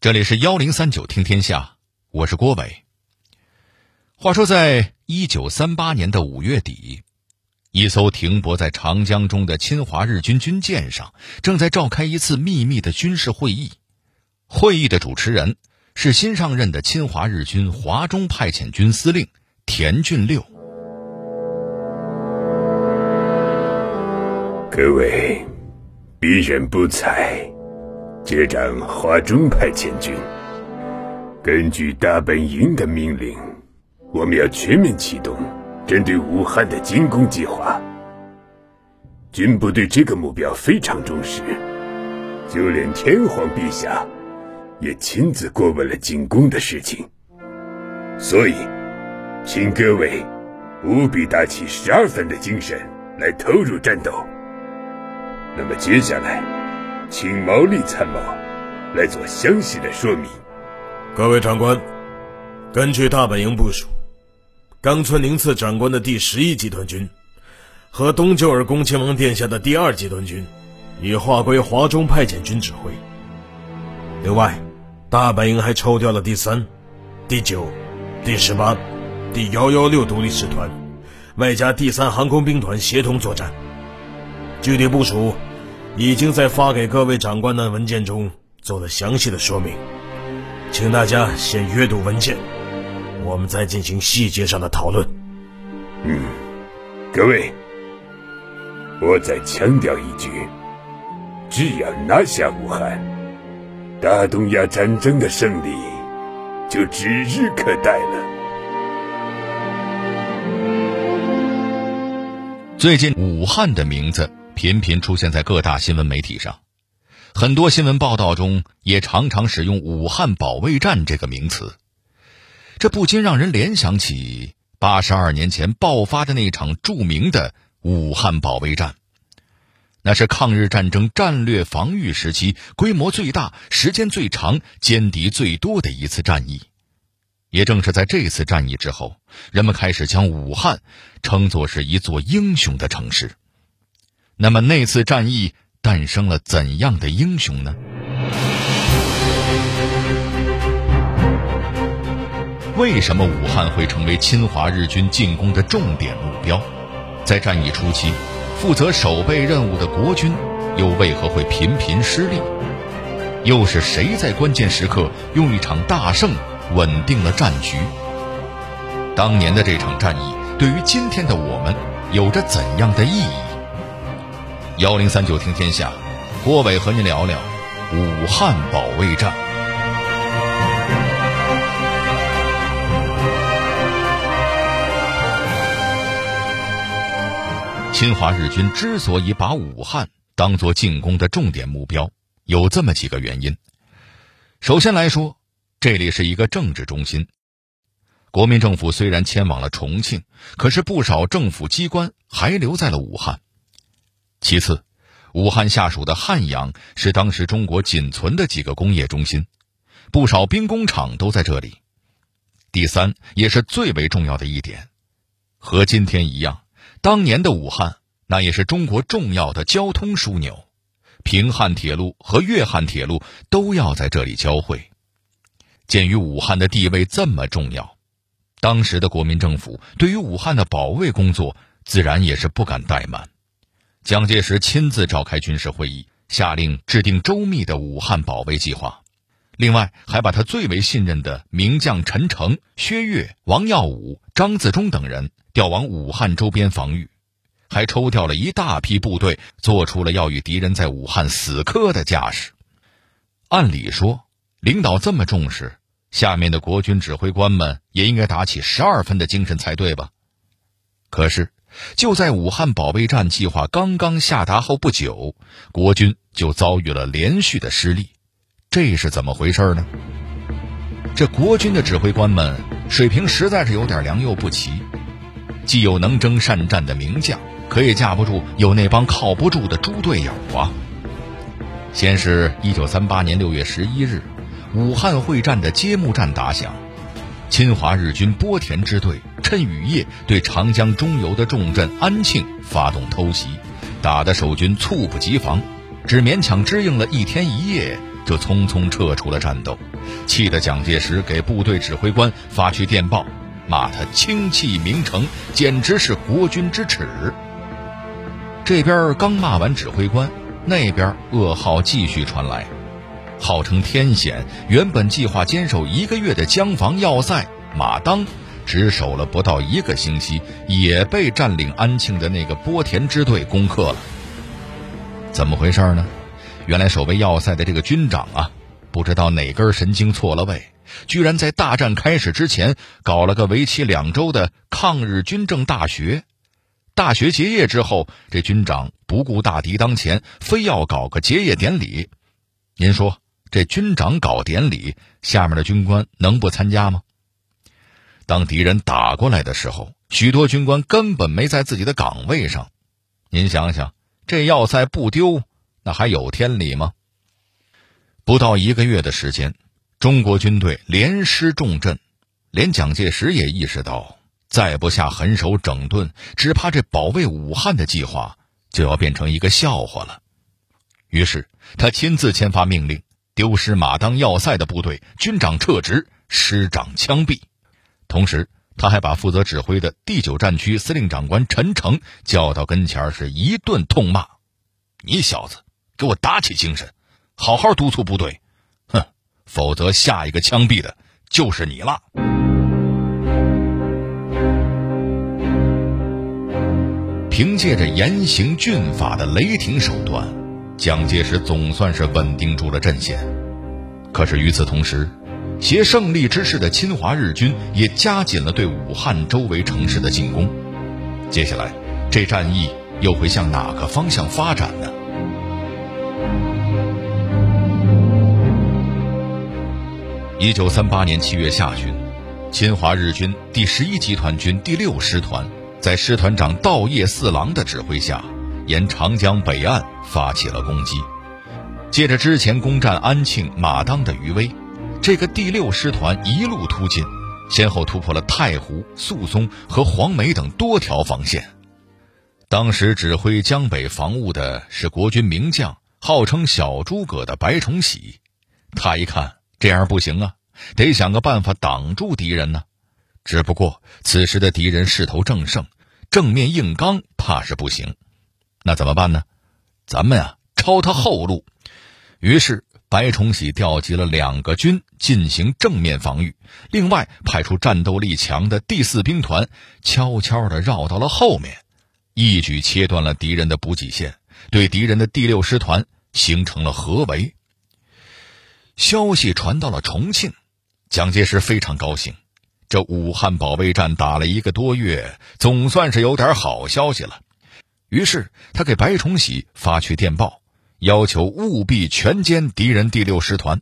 这里是幺零三九听天下，我是郭伟。话说，在一九三八年的五月底，一艘停泊在长江中的侵华日军军舰上，正在召开一次秘密的军事会议。会议的主持人是新上任的侵华日军华中派遣军司令田俊六。各位，鄙人不才，接掌华中派遣军。根据大本营的命令，我们要全面启动针对武汉的进攻计划。军部对这个目标非常重视，就连天皇陛下。也亲自过问了进攻的事情，所以，请各位务必打起十二分的精神来投入战斗。那么接下来，请毛利参谋来做详细的说明。各位长官，根据大本营部署，冈村宁次长官的第十一集团军和东久尔恭亲王殿下的第二集团军已划归华中派遣军指挥。另外。大本营还抽调了第三、第九、第十八、第幺幺六独立师团，外加第三航空兵团协同作战。具体部署已经在发给各位长官的文件中做了详细的说明，请大家先阅读文件，我们再进行细节上的讨论。嗯，各位，我再强调一句：只要拿下武汉。大东亚战争的胜利就指日可待了。最近，武汉的名字频频出现在各大新闻媒体上，很多新闻报道中也常常使用“武汉保卫战”这个名词，这不禁让人联想起八十二年前爆发的那场著名的武汉保卫战。那是抗日战争战略防御时期规模最大、时间最长、歼敌最多的一次战役。也正是在这次战役之后，人们开始将武汉称作是一座英雄的城市。那么，那次战役诞生了怎样的英雄呢？为什么武汉会成为侵华日军进攻的重点目标？在战役初期。负责守备任务的国军，又为何会频频失利？又是谁在关键时刻用一场大胜稳定了战局？当年的这场战役对于今天的我们有着怎样的意义？幺零三九听天下，郭伟和您聊聊武汉保卫战。侵华日军之所以把武汉当作进攻的重点目标，有这么几个原因。首先来说，这里是一个政治中心。国民政府虽然迁往了重庆，可是不少政府机关还留在了武汉。其次，武汉下属的汉阳是当时中国仅存的几个工业中心，不少兵工厂都在这里。第三，也是最为重要的一点，和今天一样。当年的武汉，那也是中国重要的交通枢纽，平汉铁路和粤汉铁路都要在这里交汇。鉴于武汉的地位这么重要，当时的国民政府对于武汉的保卫工作自然也是不敢怠慢。蒋介石亲自召开军事会议，下令制定周密的武汉保卫计划，另外还把他最为信任的名将陈诚、薛岳、王耀武、张自忠等人。调往武汉周边防御，还抽调了一大批部队，做出了要与敌人在武汉死磕的架势。按理说，领导这么重视，下面的国军指挥官们也应该打起十二分的精神才对吧？可是，就在武汉保卫战计划刚刚下达后不久，国军就遭遇了连续的失利，这是怎么回事呢？这国军的指挥官们水平实在是有点良莠不齐。既有能征善战的名将，可也架不住有那帮靠不住的猪队友啊！先是一九三八年六月十一日，武汉会战的揭幕战打响，侵华日军波田支队趁雨夜对长江中游的重镇安庆发动偷袭，打得守军猝不及防，只勉强支应了一天一夜，就匆匆撤出了战斗，气得蒋介石给部队指挥官发去电报，骂他轻弃名城，简直是国军之耻。这边刚骂完指挥官，那边噩耗继续传来，号称天险，原本计划坚守一个月的江防要塞马当，只守了不到一个星期，也被占领安庆的那个波田支队攻克了。怎么回事呢？原来守卫要塞的这个军长啊，不知道哪根神经错了位，居然在大战开始之前搞了个为期两周的抗日军政大学。大学结业之后，这军长不顾大敌当前，非要搞个结业典礼。您说这军长搞典礼，下面的军官能不参加吗？当敌人打过来的时候，许多军官根本没在自己的岗位上。您想想，这要塞不丢？那还有天理吗？不到一个月的时间，中国军队连失重镇，连蒋介石也意识到，再不下狠手整顿，只怕这保卫武汉的计划就要变成一个笑话了。于是，他亲自签发命令，丢失马当要塞的部队军长撤职，师长枪毙。同时，他还把负责指挥的第九战区司令长官陈诚叫到跟前，是一顿痛骂：“你小子！”给我打起精神，好好督促部队，哼，否则下一个枪毙的就是你了。凭借着严刑峻法的雷霆手段，蒋介石总算是稳定住了阵线。可是与此同时，携胜利之势的侵华日军也加紧了对武汉周围城市的进攻。接下来，这战役又会向哪个方向发展呢？一九三八年七月下旬，侵华日军第十一集团军第六师团在师团长稻叶四郎的指挥下，沿长江北岸发起了攻击。借着之前攻占安庆、马当的余威，这个第六师团一路突进，先后突破了太湖、宿松和黄梅等多条防线。当时指挥江北防务的是国军名将，号称“小诸葛”的白崇禧。他一看。这样不行啊，得想个办法挡住敌人呢。只不过此时的敌人势头正盛，正面硬刚怕是不行。那怎么办呢？咱们啊抄他后路。于是白崇禧调集了两个军进行正面防御，另外派出战斗力强的第四兵团，悄悄地绕到了后面，一举切断了敌人的补给线，对敌人的第六师团形成了合围。消息传到了重庆，蒋介石非常高兴。这武汉保卫战打了一个多月，总算是有点好消息了。于是他给白崇禧发去电报，要求务必全歼敌人第六师团。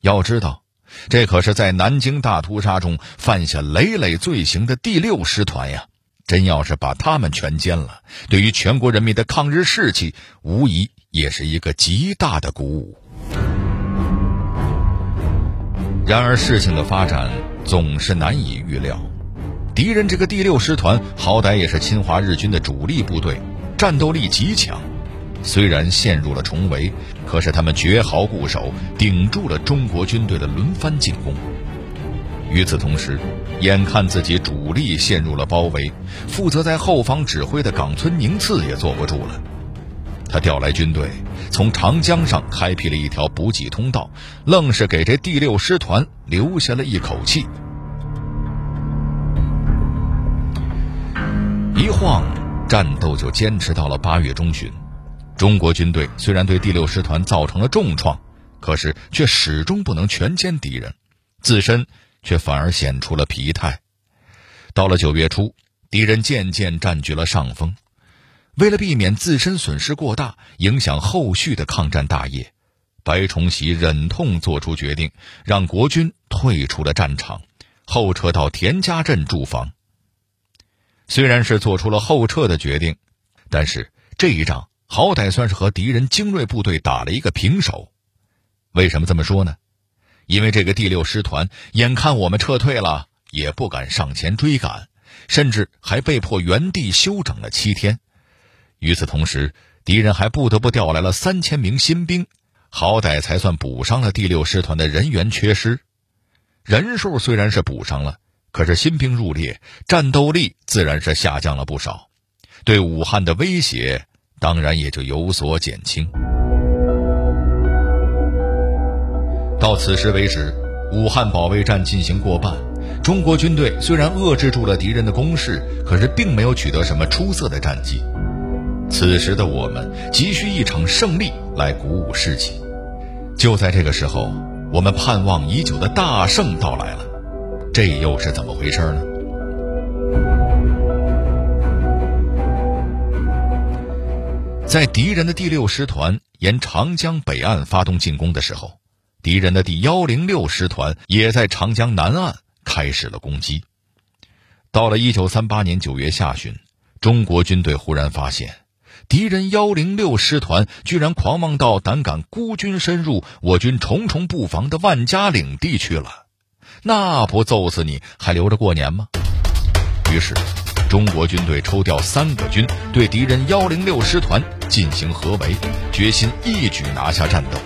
要知道，这可是在南京大屠杀中犯下累累罪行的第六师团呀！真要是把他们全歼了，对于全国人民的抗日士气，无疑也是一个极大的鼓舞。然而，事情的发展总是难以预料。敌人这个第六师团，好歹也是侵华日军的主力部队，战斗力极强。虽然陷入了重围，可是他们绝壕固守，顶住了中国军队的轮番进攻。与此同时，眼看自己主力陷入了包围，负责在后方指挥的冈村宁次也坐不住了。他调来军队，从长江上开辟了一条补给通道，愣是给这第六师团留下了一口气。一晃，战斗就坚持到了八月中旬。中国军队虽然对第六师团造成了重创，可是却始终不能全歼敌人，自身却反而显出了疲态。到了九月初，敌人渐渐占据了上风。为了避免自身损失过大，影响后续的抗战大业，白崇禧忍痛做出决定，让国军退出了战场，后撤到田家镇驻防。虽然是做出了后撤的决定，但是这一仗好歹算是和敌人精锐部队打了一个平手。为什么这么说呢？因为这个第六师团眼看我们撤退了，也不敢上前追赶，甚至还被迫原地休整了七天。与此同时，敌人还不得不调来了三千名新兵，好歹才算补上了第六师团的人员缺失。人数虽然是补上了，可是新兵入列，战斗力自然是下降了不少，对武汉的威胁当然也就有所减轻。到此时为止，武汉保卫战进行过半，中国军队虽然遏制住了敌人的攻势，可是并没有取得什么出色的战绩。此时的我们急需一场胜利来鼓舞士气。就在这个时候，我们盼望已久的大胜到来了，这又是怎么回事呢？在敌人的第六师团沿长江北岸发动进攻的时候。敌人的第幺零六师团也在长江南岸开始了攻击。到了一九三八年九月下旬，中国军队忽然发现，敌人幺零六师团居然狂妄到胆敢孤军深入我军重重布防的万家岭地区了，那不揍死你还留着过年吗？于是，中国军队抽调三个军对敌人幺零六师团进行合围，决心一举拿下战斗。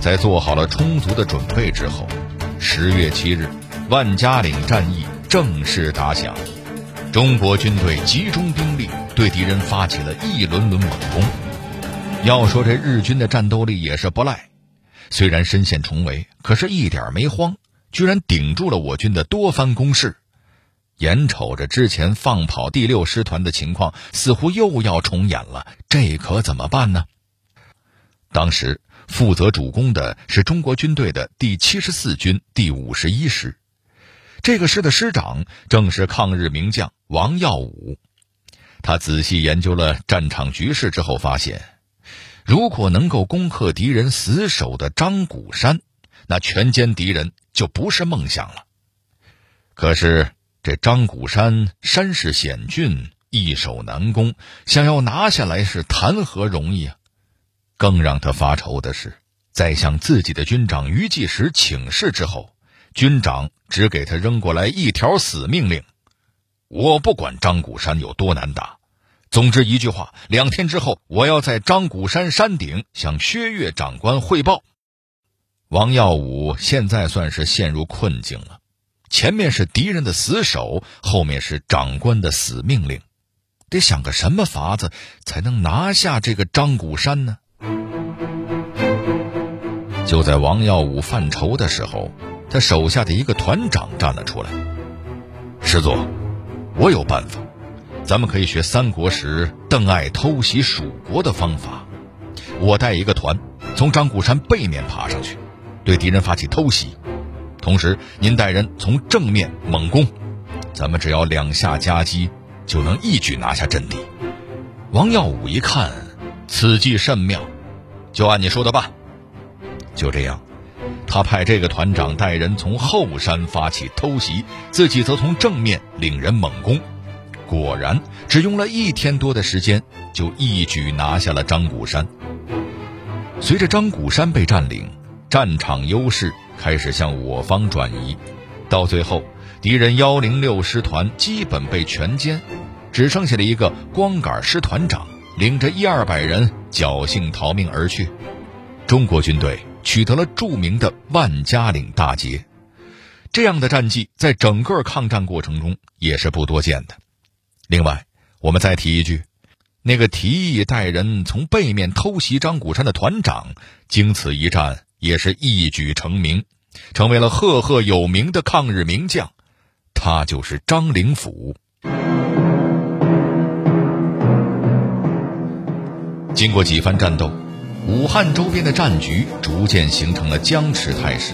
在做好了充足的准备之后，十月七日，万家岭战役正式打响。中国军队集中兵力，对敌人发起了一轮轮猛攻。要说这日军的战斗力也是不赖，虽然身陷重围，可是一点没慌，居然顶住了我军的多番攻势。眼瞅着之前放跑第六师团的情况似乎又要重演了，这可怎么办呢？当时。负责主攻的是中国军队的第七十四军第五十一师，这个师的师长正是抗日名将王耀武。他仔细研究了战场局势之后发现，如果能够攻克敌人死守的张古山，那全歼敌人就不是梦想了。可是这张古山山势险峻，易守难攻，想要拿下来是谈何容易啊！更让他发愁的是，在向自己的军长于继时请示之后，军长只给他扔过来一条死命令：“我不管张古山有多难打，总之一句话，两天之后我要在张古山山顶向薛岳长官汇报。”王耀武现在算是陷入困境了，前面是敌人的死守，后面是长官的死命令，得想个什么法子才能拿下这个张古山呢？就在王耀武犯愁的时候，他手下的一个团长站了出来：“师座，我有办法，咱们可以学三国时邓艾偷袭蜀国的方法。我带一个团从张古山背面爬上去，对敌人发起偷袭；同时您带人从正面猛攻，咱们只要两下夹击，就能一举拿下阵地。”王耀武一看，此计甚妙，就按你说的办。就这样，他派这个团长带人从后山发起偷袭，自己则从正面领人猛攻。果然，只用了一天多的时间，就一举拿下了张古山。随着张古山被占领，战场优势开始向我方转移。到最后，敌人幺零六师团基本被全歼，只剩下了一个光杆师团长领着一二百人侥幸逃命而去。中国军队。取得了著名的万家岭大捷，这样的战绩在整个抗战过程中也是不多见的。另外，我们再提一句，那个提议带人从背面偷袭张古山的团长，经此一战也是一举成名，成为了赫赫有名的抗日名将，他就是张灵甫。经过几番战斗。武汉周边的战局逐渐形成了僵持态势，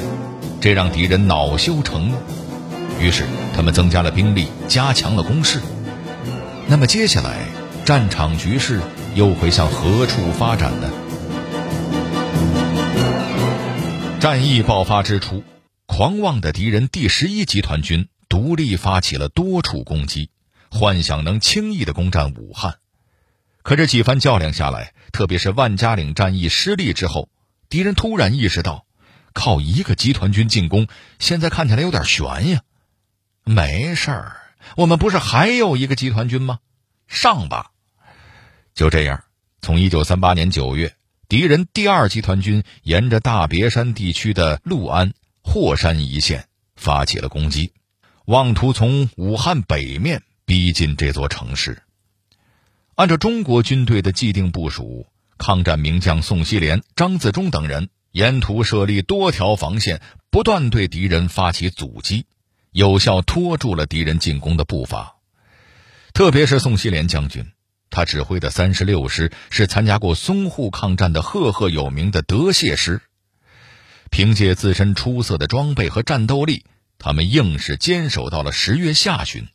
这让敌人恼羞成怒，于是他们增加了兵力，加强了攻势。那么接下来战场局势又会向何处发展呢？战役爆发之初，狂妄的敌人第十一集团军独立发起了多处攻击，幻想能轻易的攻占武汉。可这几番较量下来，特别是万家岭战役失利之后，敌人突然意识到，靠一个集团军进攻，现在看起来有点悬呀。没事儿，我们不是还有一个集团军吗？上吧！就这样，从一九三八年九月，敌人第二集团军沿着大别山地区的六安、霍山一线发起了攻击，妄图从武汉北面逼近这座城市。按照中国军队的既定部署，抗战名将宋希濂、张自忠等人沿途设立多条防线，不断对敌人发起阻击，有效拖住了敌人进攻的步伐。特别是宋希濂将军，他指挥的三十六师是参加过淞沪抗战的赫赫有名的德械师，凭借自身出色的装备和战斗力，他们硬是坚守到了十月下旬。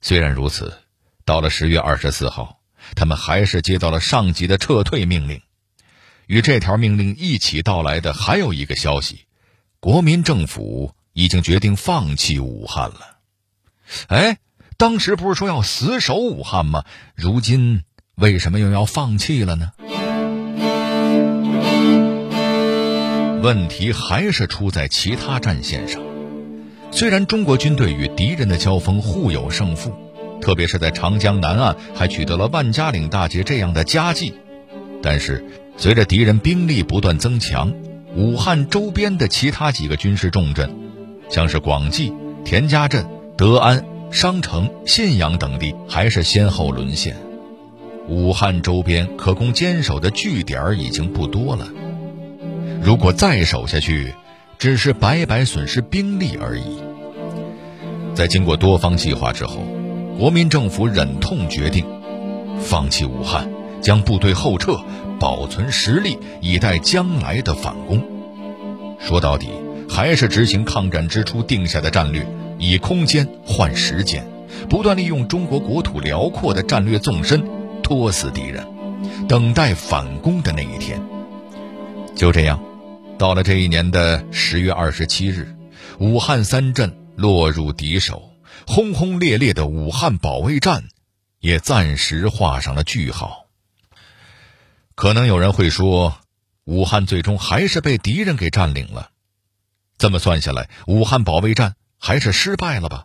虽然如此。到了十月二十四号，他们还是接到了上级的撤退命令。与这条命令一起到来的还有一个消息：国民政府已经决定放弃武汉了。哎，当时不是说要死守武汉吗？如今为什么又要放弃了呢？问题还是出在其他战线上。虽然中国军队与敌人的交锋互有胜负。特别是在长江南岸，还取得了万家岭大捷这样的佳绩。但是，随着敌人兵力不断增强，武汉周边的其他几个军事重镇，像是广济、田家镇、德安、商城、信阳等地，还是先后沦陷。武汉周边可供坚守的据点已经不多了。如果再守下去，只是白白损失兵力而已。在经过多方计划之后。国民政府忍痛决定放弃武汉，将部队后撤，保存实力，以待将来的反攻。说到底，还是执行抗战之初定下的战略，以空间换时间，不断利用中国国土辽阔的战略纵深，拖死敌人，等待反攻的那一天。就这样，到了这一年的十月二十七日，武汉三镇落入敌手。轰轰烈烈的武汉保卫战，也暂时画上了句号。可能有人会说，武汉最终还是被敌人给占领了。这么算下来，武汉保卫战还是失败了吧？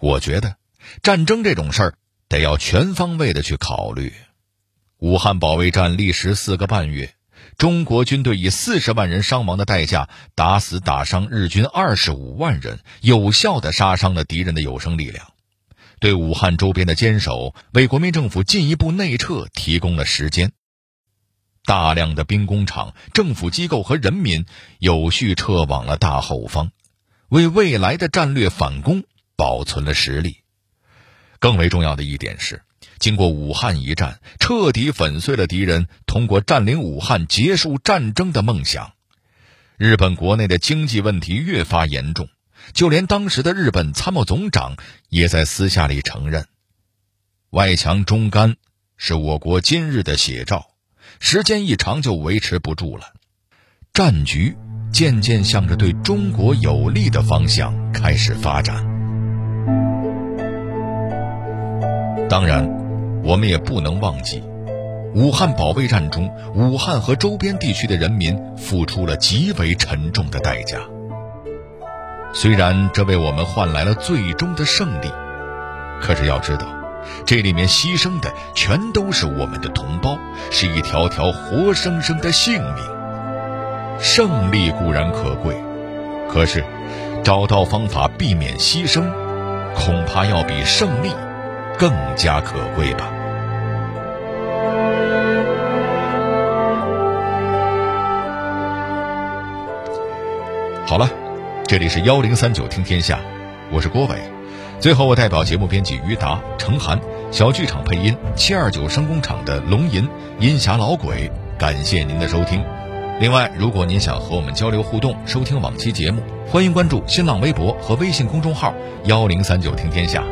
我觉得，战争这种事儿得要全方位的去考虑。武汉保卫战历时四个半月。中国军队以四十万人伤亡的代价，打死打伤日军二十五万人，有效的杀伤了敌人的有生力量，对武汉周边的坚守，为国民政府进一步内撤提供了时间。大量的兵工厂、政府机构和人民有序撤往了大后方，为未来的战略反攻保存了实力。更为重要的一点是。经过武汉一战，彻底粉碎了敌人通过占领武汉结束战争的梦想。日本国内的经济问题越发严重，就连当时的日本参谋总长也在私下里承认：“外强中干是我国今日的写照，时间一长就维持不住了。”战局渐渐向着对中国有利的方向开始发展。当然。我们也不能忘记，武汉保卫战中，武汉和周边地区的人民付出了极为沉重的代价。虽然这为我们换来了最终的胜利，可是要知道，这里面牺牲的全都是我们的同胞，是一条条活生生的性命。胜利固然可贵，可是找到方法避免牺牲，恐怕要比胜利。更加可贵吧。好了，这里是幺零三九听天下，我是郭伟。最后，我代表节目编辑于达、程涵，小剧场配音七二九声工厂的龙吟、音侠老鬼，感谢您的收听。另外，如果您想和我们交流互动、收听往期节目，欢迎关注新浪微博和微信公众号幺零三九听天下。